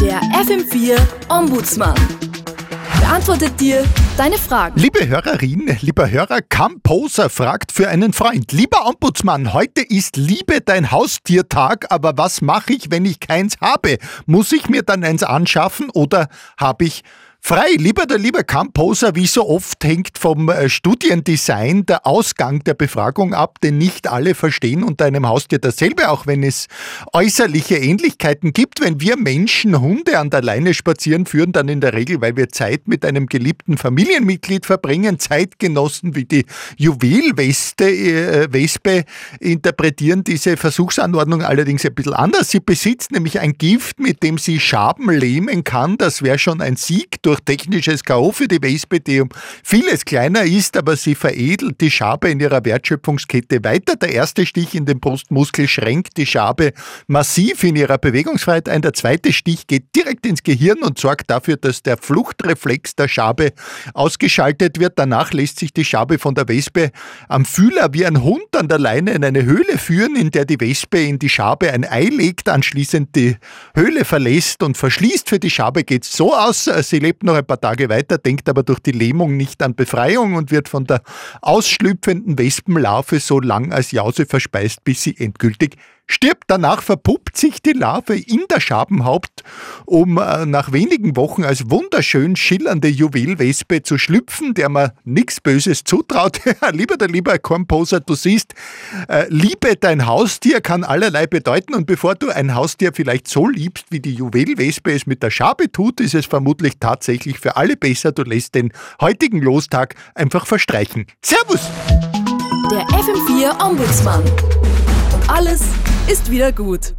Der FM4 Ombudsmann. Beantwortet dir deine Fragen. Liebe Hörerin, lieber Hörer, Camposer fragt für einen Freund. Lieber Ombudsmann, heute ist Liebe dein Haustiertag, aber was mache ich, wenn ich keins habe? Muss ich mir dann eins anschaffen oder habe ich Frei, lieber der liebe Camposer, wie so oft hängt vom äh, Studiendesign der Ausgang der Befragung ab, denn nicht alle verstehen unter einem Haustier dasselbe, auch wenn es äußerliche Ähnlichkeiten gibt. Wenn wir Menschen Hunde an der Leine spazieren führen, dann in der Regel, weil wir Zeit mit einem geliebten Familienmitglied verbringen. Zeitgenossen wie die Juwelweste, äh, Wespe interpretieren diese Versuchsanordnung allerdings ein bisschen anders. Sie besitzt nämlich ein Gift, mit dem sie Schaben lähmen kann. Das wäre schon ein Sieg durch technisches K.O. für die Wespe, die um vieles kleiner ist, aber sie veredelt die Schabe in ihrer Wertschöpfungskette weiter. Der erste Stich in den Brustmuskel schränkt die Schabe massiv in ihrer Bewegungsfreiheit ein. Der zweite Stich geht direkt ins Gehirn und sorgt dafür, dass der Fluchtreflex der Schabe ausgeschaltet wird. Danach lässt sich die Schabe von der Wespe am Fühler wie ein Hund an der Leine in eine Höhle führen, in der die Wespe in die Schabe ein Ei legt, anschließend die Höhle verlässt und verschließt. Für die Schabe geht es so aus, sie lebt noch ein paar Tage weiter, denkt aber durch die Lähmung nicht an Befreiung und wird von der ausschlüpfenden Wespenlarve so lang als Jause verspeist, bis sie endgültig stirbt. Danach verpuppt sich die Larve in der Schabenhaupt, um äh, nach wenigen Wochen als wunderschön schillernde Juwelwespe zu schlüpfen, der man nichts Böses zutraut. lieber der lieber Kornposer, du siehst, äh, Liebe dein Haustier kann allerlei bedeuten und bevor du ein Haustier vielleicht so liebst, wie die Juwelwespe es mit der Schabe tut, ist es vermutlich tatsächlich für alle besser, du lässt den heutigen Lostag einfach verstreichen. Servus! Der FM4 Ombudsmann. Und alles ist wieder gut.